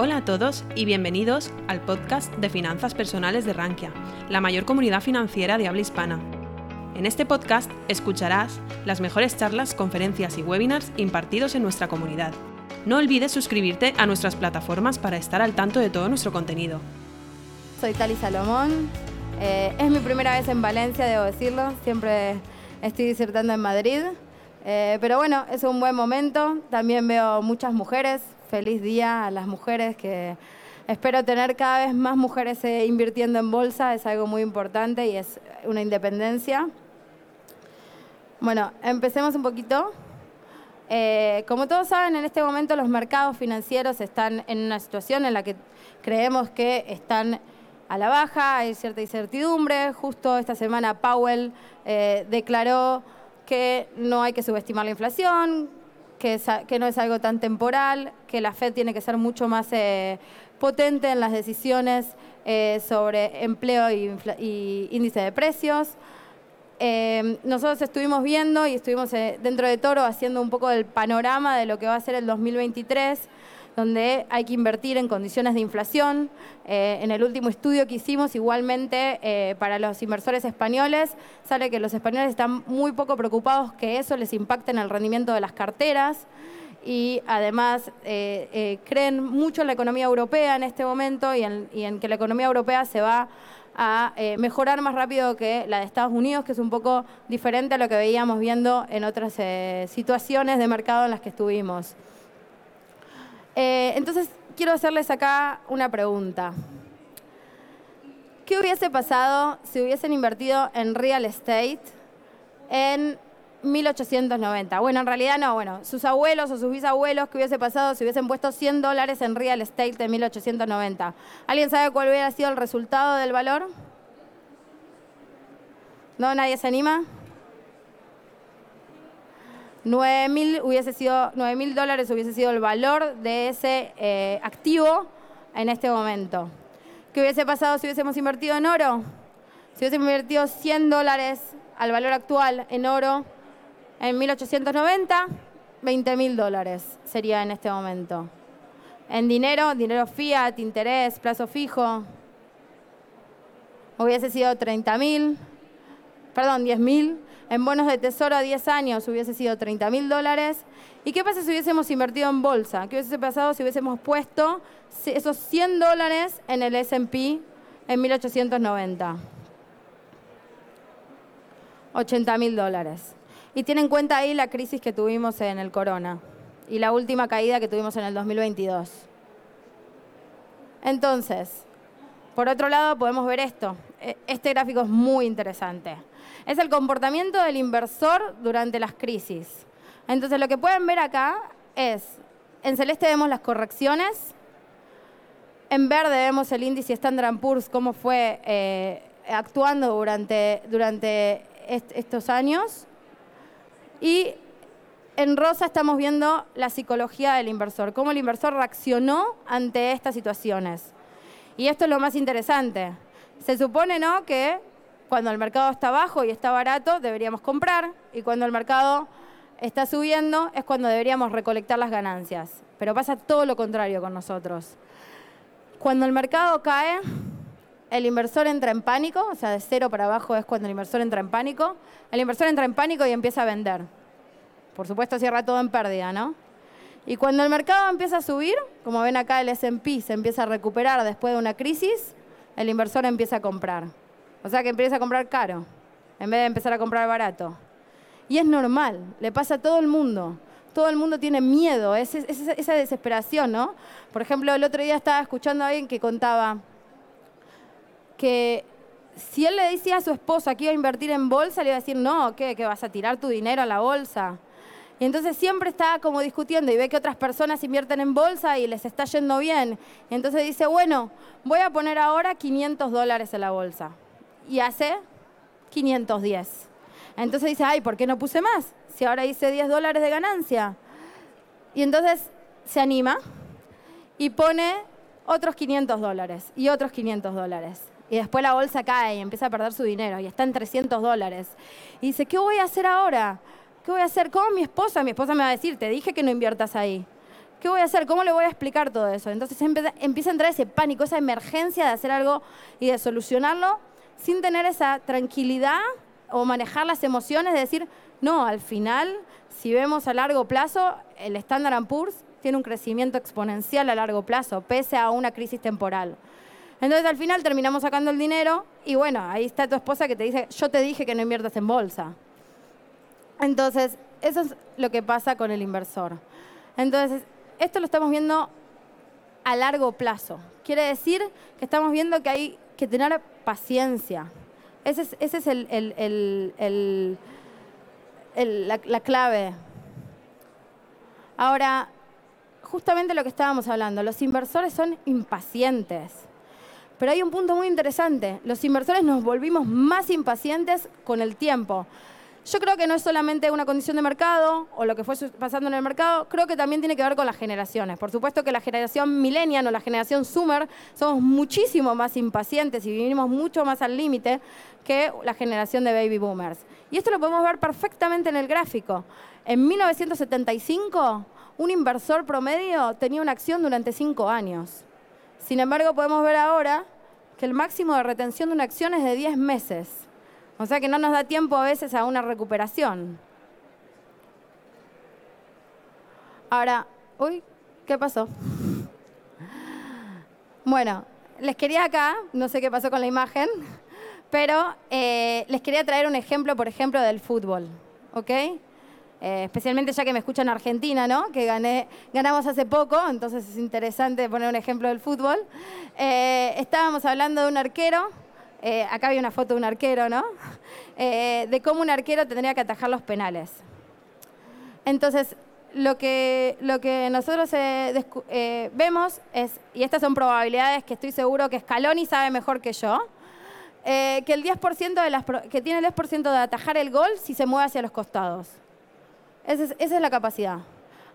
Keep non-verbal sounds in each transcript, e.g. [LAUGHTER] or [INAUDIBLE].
Hola a todos y bienvenidos al podcast de Finanzas Personales de Rankia, la mayor comunidad financiera de habla hispana. En este podcast escucharás las mejores charlas, conferencias y webinars impartidos en nuestra comunidad. No olvides suscribirte a nuestras plataformas para estar al tanto de todo nuestro contenido. Soy Tali Salomón. Eh, es mi primera vez en Valencia, debo decirlo. Siempre estoy disertando en Madrid. Eh, pero bueno, es un buen momento. También veo muchas mujeres, feliz día a las mujeres que espero tener cada vez más mujeres eh, invirtiendo en bolsa, es algo muy importante y es una independencia. Bueno, empecemos un poquito. Eh, como todos saben, en este momento los mercados financieros están en una situación en la que creemos que están a la baja, hay cierta incertidumbre. Justo esta semana Powell eh, declaró que no hay que subestimar la inflación, que, no es algo tan temporal, que la Fed tiene que ser mucho más eh, potente en las decisiones eh, sobre empleo y, índice de precios. Eh, nosotros estuvimos viendo y estuvimos dentro de Toro haciendo un poco del panorama de lo que va a ser el 2023 donde hay que invertir en condiciones de inflación. Eh, en el último estudio que hicimos, igualmente eh, para los inversores españoles, sale que los españoles están muy poco preocupados que eso les impacte en el rendimiento de las carteras y además eh, creen mucho en la economía europea en este momento y en, que la economía europea se va a mejorar más rápido que la de Estados Unidos, que es un poco diferente a lo que veíamos viendo en otras situaciones de mercado en las que estuvimos. Eh, entonces, quiero hacerles acá una pregunta. ¿Qué hubiese pasado si hubiesen invertido en real estate en 1890? Bueno, en realidad no, bueno, sus abuelos o sus bisabuelos, ¿qué hubiese pasado si hubiesen puesto 100 dólares en real estate en 1890? ¿Alguien sabe cuál hubiera sido el resultado del valor? ¿No? ¿Nadie se anima? 9 mil dólares hubiese sido el valor de ese eh, activo en este momento. ¿Qué hubiese pasado si hubiésemos invertido en oro? Si hubiésemos invertido 100 dólares al valor actual en oro en 1890, 20 mil dólares sería en este momento. En dinero, dinero fiat, interés, plazo fijo, hubiese sido 30 mil, perdón, 10 mil en bonos de tesoro a 10 años hubiese sido 30 mil dólares. ¿Y qué pasa si hubiésemos invertido en bolsa? ¿Qué hubiese pasado si hubiésemos puesto esos 100 dólares en el SP en 1890? 80 mil dólares. Y tienen en cuenta ahí la crisis que tuvimos en el corona y la última caída que tuvimos en el 2022. Entonces, por otro lado, podemos ver esto. E, este gráfico es muy interesante es el comportamiento del inversor durante las crisis. Entonces lo que pueden ver acá es, en celeste vemos las correcciones, en verde vemos el índice Standard Poor's, cómo fue eh, actuando durante, durante estos años, y en rosa estamos viendo la psicología del inversor, cómo el inversor reaccionó ante estas situaciones. Y esto es lo más interesante. Se supone ¿no? que cuando el mercado está bajo y está barato, deberíamos comprar, y cuando el mercado está subiendo, es cuando deberíamos recolectar las ganancias. Pero pasa todo lo contrario con nosotros. Cuando el mercado cae, el inversor entra en pánico, o sea, de cero para abajo es cuando el inversor entra en pánico. El inversor entra en pánico y empieza a vender. Por supuesto, cierra todo en pérdida, ¿no? Y cuando el mercado empieza a subir, como ven acá el S&P se empieza a recuperar después de una crisis, el inversor empieza a comprar. O sea que empieza a comprar caro, en vez de empezar a comprar barato. Y es normal, le pasa a todo el mundo. Todo el mundo tiene miedo, es, esa desesperación, ¿no? Por ejemplo, el otro día estaba escuchando a alguien que contaba que si él le decía a su esposa que iba a invertir en bolsa, le iba a decir, no, ¿qué? ¿Que vas a tirar tu dinero a la bolsa? Y entonces siempre está como discutiendo y ve que otras personas invierten en bolsa y les está yendo bien. Y entonces dice, bueno, voy a poner ahora 500 dólares en la bolsa y hace 510. Entonces dice, ay, ¿por qué no puse más? Si ahora hice 10 dólares de ganancia. Y entonces se anima y pone otros 500 dólares y otros 500 dólares. Y después la bolsa cae y empieza a perder su dinero y está en 300 dólares. Y dice, ¿qué voy a hacer ahora? ¿Qué voy a hacer con mi esposa? Mi esposa me va a decir, te dije que no inviertas ahí. ¿Qué voy a hacer? ¿Cómo le voy a explicar todo eso? Entonces empieza a entrar ese pánico, esa emergencia de hacer algo y de solucionarlo sin tener esa tranquilidad o manejar las emociones de decir, no, al final, si vemos a largo plazo, el Standard Poor's tiene un crecimiento exponencial a largo plazo, pese a una crisis temporal. Entonces al final terminamos sacando el dinero y bueno, ahí está tu esposa que te dice, yo te dije que no inviertas en bolsa. Entonces, eso es lo que pasa con el inversor. Entonces, esto lo estamos viendo a largo plazo. Quiere decir que estamos viendo que hay que tener paciencia. Ese es, el, la clave. Ahora, justamente lo que estábamos hablando, los inversores son impacientes. Pero hay un punto muy interesante, los inversores nos volvimos más impacientes con el tiempo. Yo creo que no es solamente una condición de mercado o lo que fue pasando en el mercado, creo que también tiene que ver con las generaciones. Por supuesto que la generación millennial o la generación Summer somos muchísimo más impacientes y vivimos mucho más al límite que la generación de baby boomers. Y esto lo podemos ver perfectamente en el gráfico. En 1975, un inversor promedio tenía una acción durante cinco años. Sin embargo, podemos ver ahora que el máximo de retención de una acción es de 10 meses. O sea que no nos da tiempo a veces a una recuperación. Ahora, uy, ¿qué pasó? Bueno, les quería acá, no sé qué pasó con la imagen, pero eh, les quería traer un ejemplo, por ejemplo, del fútbol, ¿ok? Eh, especialmente ya que me escuchan en Argentina, ¿no? Que gané, ganamos hace poco, entonces es interesante poner un ejemplo del fútbol. Eh, estábamos hablando de un arquero eh, acá había una foto de un arquero, ¿no? [LAUGHS] Eh, de cómo un arquero tendría que atajar los penales. Entonces, lo que, nosotros eh, vemos es, y estas son probabilidades que estoy seguro que Scaloni sabe mejor que yo, que, el 10% de las, que tiene el 10% de atajar el gol si se mueve hacia los costados. Esa es, esa es la capacidad.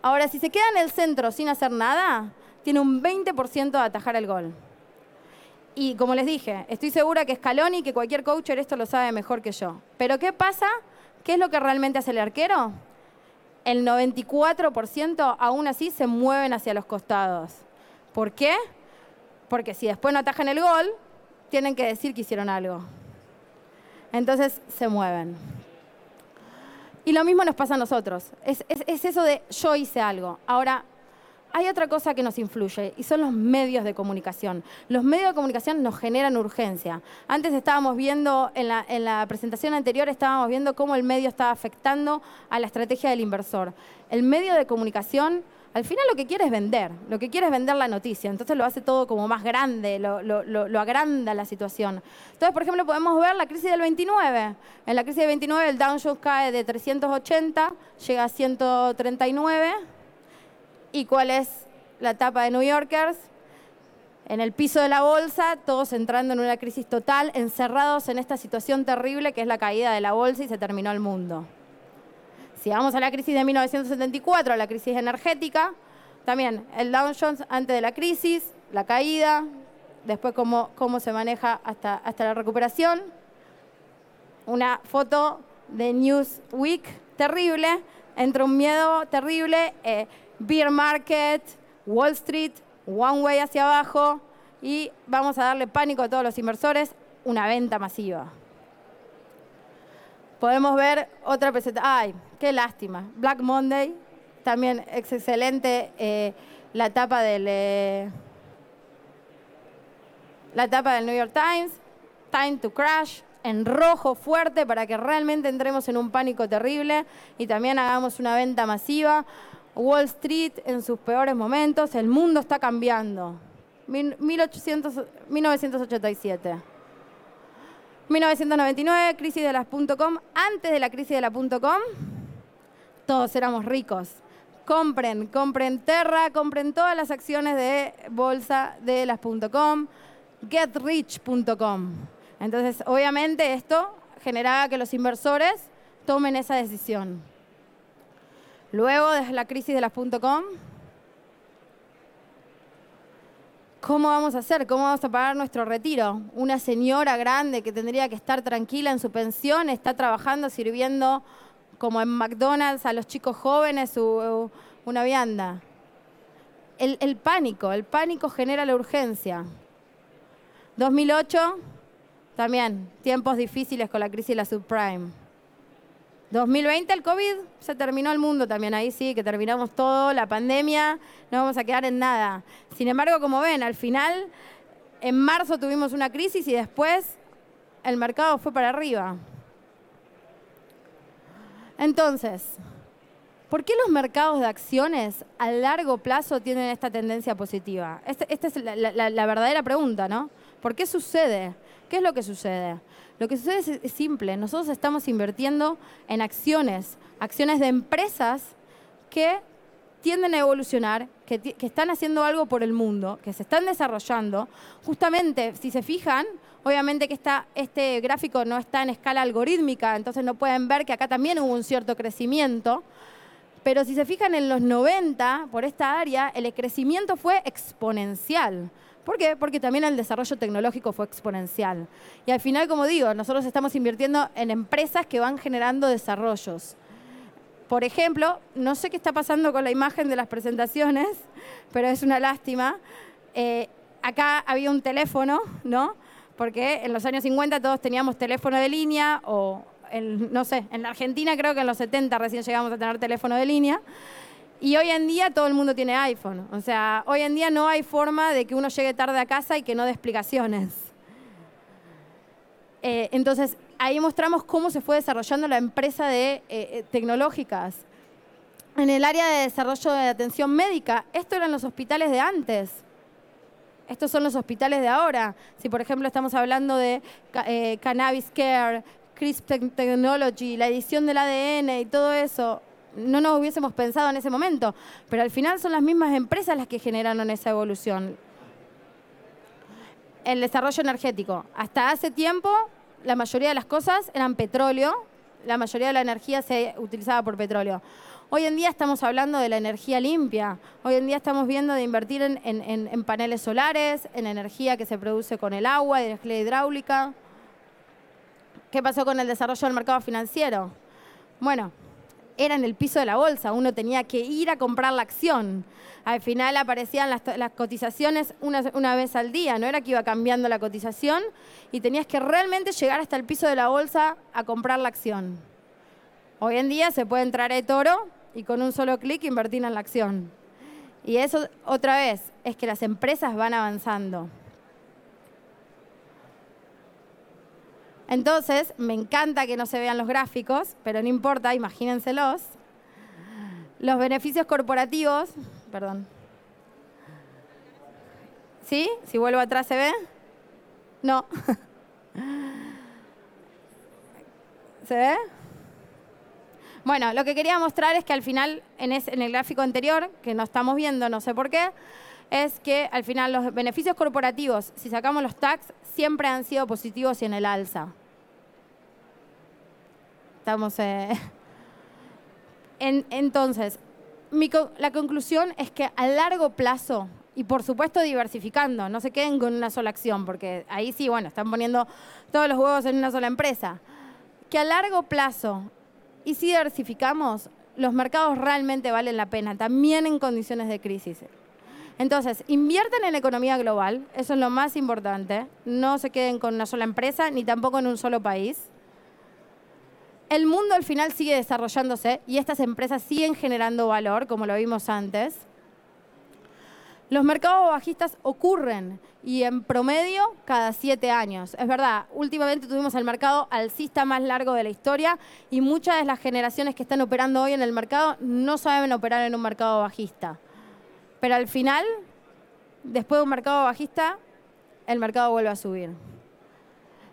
Ahora, si se queda en el centro sin hacer nada, tiene un 20% de atajar el gol. Y como les dije, estoy segura que Scaloni, que cualquier coacher esto lo sabe mejor que yo. Pero ¿qué pasa? ¿Qué es lo que realmente hace el arquero? El 94% aún así se mueven hacia los costados. ¿Por qué? Porque si después no atajan el gol, tienen que decir que hicieron algo. Entonces se mueven. Y lo mismo nos pasa a nosotros. Es, es eso de yo hice algo. Ahora, hay otra cosa que nos influye y son los medios de comunicación. Los medios de comunicación nos generan urgencia. Antes estábamos viendo, en la, presentación anterior estábamos viendo cómo el medio estaba afectando a la estrategia del inversor. El medio de comunicación al final lo que quiere es vender, lo que quiere es vender la noticia, entonces lo hace todo como más grande, lo, lo, agranda la situación. Entonces, por ejemplo, podemos ver la crisis del 29. En la crisis del 29 el Dow Jones cae de 380, llega a 139 ¿Y cuál es la etapa de New Yorkers? En el piso de la bolsa, todos entrando en una crisis total, encerrados en esta situación terrible que es la caída de la bolsa y se terminó el mundo. Si vamos a la crisis de 1974, la crisis energética, también el Dow Jones antes de la crisis, la caída, después cómo, cómo se maneja hasta, hasta la recuperación. Una foto de Newsweek terrible, entra un miedo terrible. Eh, beer market, Wall Street, one way hacia abajo y vamos a darle pánico a todos los inversores, una venta masiva. Podemos ver otra presentación. ¡Ay, qué lástima! Black Monday, también es excelente eh, la etapa del... Eh, la etapa del New York Times, Time to Crash, en rojo fuerte para que realmente entremos en un pánico terrible y también hagamos una venta masiva. Wall Street en sus peores momentos, el mundo está cambiando. 1987. 1999, crisis de las .com. Antes de la crisis de la .com, todos éramos ricos. Compren, compren Terra, compren todas las acciones de bolsa de las .com, getrich.com. Entonces, obviamente esto generaba que los inversores tomen esa decisión. Luego de la crisis de las .com, ¿cómo vamos a hacer? ¿Cómo vamos a pagar nuestro retiro? Una señora grande que tendría que estar tranquila en su pensión, está trabajando, sirviendo como en McDonald's a los chicos jóvenes una vianda. el, el pánico, el pánico genera la urgencia. 2008, también, tiempos difíciles con la crisis de la subprime. 2020 el COVID, se terminó el mundo también, ahí sí, que terminamos todo, la pandemia, no vamos a quedar en nada. Sin embargo, como ven, al final, en marzo tuvimos una crisis y después el mercado fue para arriba. Entonces, ¿por qué los mercados de acciones a largo plazo tienen esta tendencia positiva? Esta, es la verdadera pregunta, ¿no? ¿Por qué sucede? ¿Qué es lo que sucede? Lo que sucede es, simple. Nosotros estamos invirtiendo en acciones, acciones de empresas que tienden a evolucionar, que, están haciendo algo por el mundo, que se están desarrollando. Justamente, si se fijan, obviamente que este gráfico no está en escala algorítmica, entonces no pueden ver que acá también hubo un cierto crecimiento. Pero si se fijan en los 90, por esta área, el crecimiento fue exponencial. ¿Por qué? Porque también el desarrollo tecnológico fue exponencial. Y al final, como digo, nosotros estamos invirtiendo en empresas que van generando desarrollos. Por ejemplo, no sé qué está pasando con la imagen de las presentaciones, [LAUGHS] pero es una lástima. Eh, acá había un teléfono, ¿no? Porque en los años 50 todos teníamos teléfono de línea o, no sé, en la Argentina creo que en los 70 recién llegamos a tener teléfono de línea. Y hoy en día todo el mundo tiene iPhone. O sea, hoy en día no hay forma de que uno llegue tarde a casa y que no dé explicaciones. Eh, entonces, ahí mostramos cómo se fue desarrollando la empresa de eh, eh, tecnológicas. En el área de desarrollo de atención médica, esto eran los hospitales de antes. Estos son los hospitales de ahora. Si, por ejemplo, estamos hablando de Cannabis Care, CRISPR Technology, la edición del ADN y todo eso, no nos hubiésemos pensado en ese momento, pero al final son las mismas empresas las que generaron esa evolución. El desarrollo energético. Hasta hace tiempo la mayoría de las cosas eran petróleo, la mayoría de la energía se utilizaba por petróleo. Hoy en día estamos hablando de la energía limpia, hoy en día estamos viendo de invertir en, paneles solares, en energía que se produce con el agua, energía hidráulica. ¿Qué pasó con el desarrollo del mercado financiero? Bueno, era en el piso de la bolsa, uno tenía que ir a comprar la acción. Al final aparecían las, cotizaciones una, una, vez al día, no era que iba cambiando la cotización y tenías que realmente llegar hasta el piso de la bolsa a comprar la acción. Hoy en día se puede entrar a toro y con un solo clic invertir en la acción. Y eso, otra vez, es que las empresas van avanzando. Entonces, me encanta que no se vean los gráficos, pero no importa, imagínenselos. Los beneficios corporativos, perdón. ¿Sí? Si vuelvo atrás, ¿se ve? No. [LAUGHS] ¿Se ve? Bueno, lo que quería mostrar es que al final, en, en, el gráfico anterior, que no estamos viendo, no sé por qué, es que al final los beneficios corporativos, si sacamos los tax, siempre han sido positivos y en el alza. Estamos. Eh, [LAUGHS] entonces, la conclusión es que a largo plazo, y por supuesto diversificando, no se queden con una sola acción, porque ahí sí, bueno, están poniendo todos los huevos en una sola empresa. Que a largo plazo, y si diversificamos, los mercados realmente valen la pena, también en condiciones de crisis. Entonces, invierten en la economía global, eso es lo más importante. No se queden con una sola empresa, ni tampoco en un solo país. El mundo al final sigue desarrollándose y estas empresas siguen generando valor, como lo vimos antes. Los mercados bajistas ocurren y en promedio cada siete años. Es verdad, últimamente tuvimos el mercado alcista más largo de la historia y muchas de las generaciones que están operando hoy en el mercado no saben operar en un mercado bajista. Pero al final, después de un mercado bajista, el mercado vuelve a subir.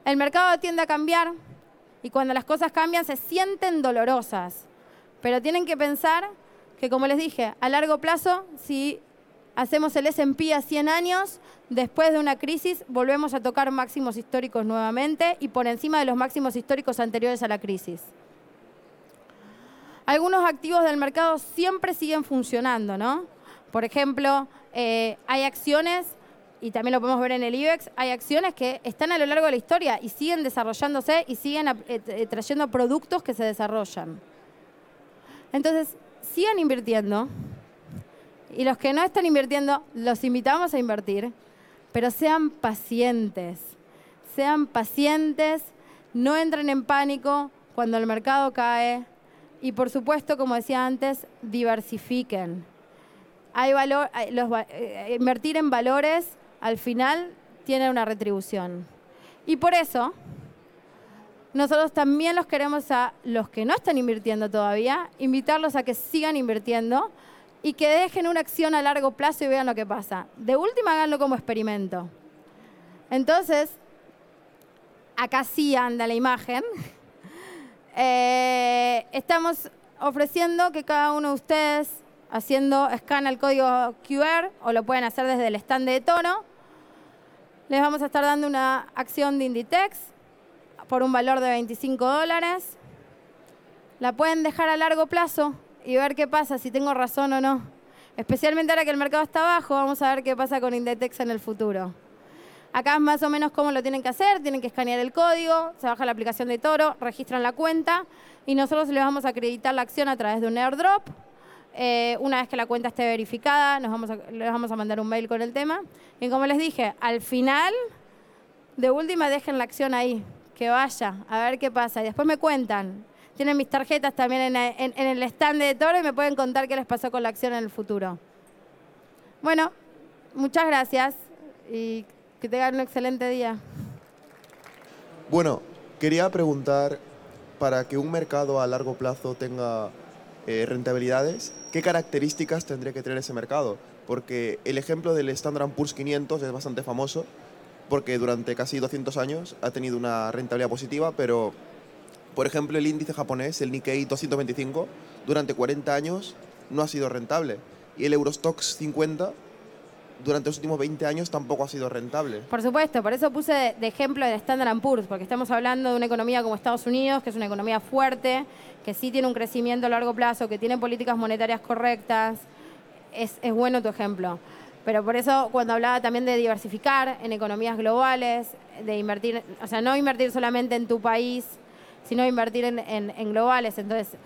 El mercado tiende a cambiar y cuando las cosas cambian se sienten dolorosas. Pero tienen que pensar que, como les dije, a largo plazo, si hacemos el SP a 100 años, después de una crisis volvemos a tocar máximos históricos nuevamente y por encima de los máximos históricos anteriores a la crisis. Algunos activos del mercado siempre siguen funcionando, ¿no? Por ejemplo, eh, hay acciones, y también lo podemos ver en el IBEX, hay acciones que están a lo largo de la historia y siguen desarrollándose y siguen eh, eh, trayendo productos que se desarrollan. Entonces, sigan invirtiendo Y los que no están invirtiendo, los invitamos a invertir, pero sean pacientes. Sean pacientes, no entren en pánico cuando el mercado cae y por supuesto, como decía antes, diversifiquen. Hay valor, eh, invertir en valores al final tiene una retribución. Y por eso, nosotros también los queremos a los que no están invirtiendo todavía, invitarlos a que sigan invirtiendo y que dejen una acción a largo plazo y vean lo que pasa. De última, háganlo como experimento. Entonces, acá sí anda la imagen. [LAUGHS] Eh, estamos ofreciendo que cada uno de ustedes, haciendo scan el código QR, o lo pueden hacer desde el stand de tono, les vamos a estar dando una acción de Inditex por un valor de 25 dólares. La pueden dejar a largo plazo y ver qué pasa, si tengo razón o no. Especialmente ahora que el mercado está bajo, vamos a ver qué pasa con Inditex en el futuro. Acá es más o menos cómo lo tienen que hacer, tienen que escanear el código, se baja la aplicación de Toro, registran la cuenta y nosotros les vamos a acreditar la acción a través de un airdrop. Eh, una vez que la cuenta esté verificada, nos vamos les vamos a mandar un mail con el tema. Y como les dije, al final, de última, dejen la acción ahí que vaya, a ver qué pasa. Y después me cuentan. Tienen mis tarjetas también en, el stand de Toro y me pueden contar qué les pasó con la acción en el futuro. Bueno, muchas gracias y que tengan un excelente día. Bueno, quería preguntar, para que un mercado a largo plazo tenga eh, rentabilidades, ¿qué características tendría que tener ese mercado? Porque el ejemplo del Standard Poor's 500 es bastante famoso porque durante casi 200 años ha tenido una rentabilidad positiva, pero por ejemplo el índice japonés, el Nikkei 225, durante 40 años no ha sido rentable. Y el Eurostox 50 durante los últimos 20 años tampoco ha sido rentable. Por supuesto, por eso puse de ejemplo el Standard Poor's, porque estamos hablando de una economía como Estados Unidos, que es una economía fuerte, que sí tiene un crecimiento a largo plazo, que tiene políticas monetarias correctas. Es, bueno tu ejemplo. Pero por eso cuando hablaba también de diversificar en economías globales, de invertir, o sea, no invertir solamente en tu país, sino invertir en, en, globales. Entonces,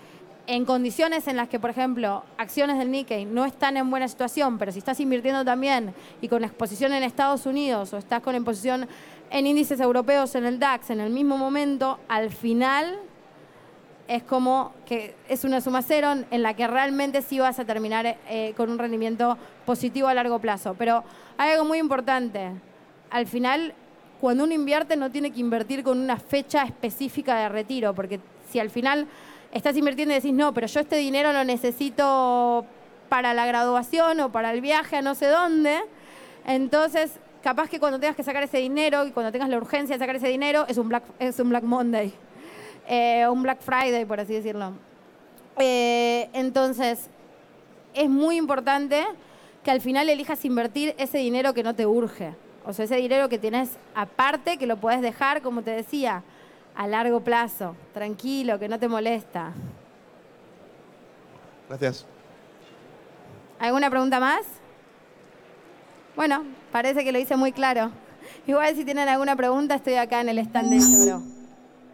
en condiciones en las que, por ejemplo, acciones del Nikkei no están en buena situación, pero si estás invirtiendo también y con exposición en Estados Unidos o estás con exposición en índices europeos en el DAX en el mismo momento, al final es como que es una suma cero en la que realmente sí vas a terminar eh, con un rendimiento positivo a largo plazo. Pero hay algo muy importante. Al final, cuando uno invierte, no tiene que invertir con una fecha específica de retiro, porque si al final estás invirtiendo y decís, no, pero yo este dinero lo necesito para la graduación o para el viaje a no sé dónde, entonces capaz que cuando tengas que sacar ese dinero y cuando tengas la urgencia de sacar ese dinero, es un Black, es un Black Monday. Eh, un Black Friday, por así decirlo. Eh, entonces, es muy importante que al final elijas invertir ese dinero que no te urge. O sea, ese dinero que tienes aparte, que lo puedes dejar, como te decía, a largo plazo, tranquilo, que no te molesta. Gracias. ¿Alguna pregunta más? Bueno, parece que lo hice muy claro. [LAUGHS] Igual si tienen alguna pregunta, estoy acá en el stand de Toro.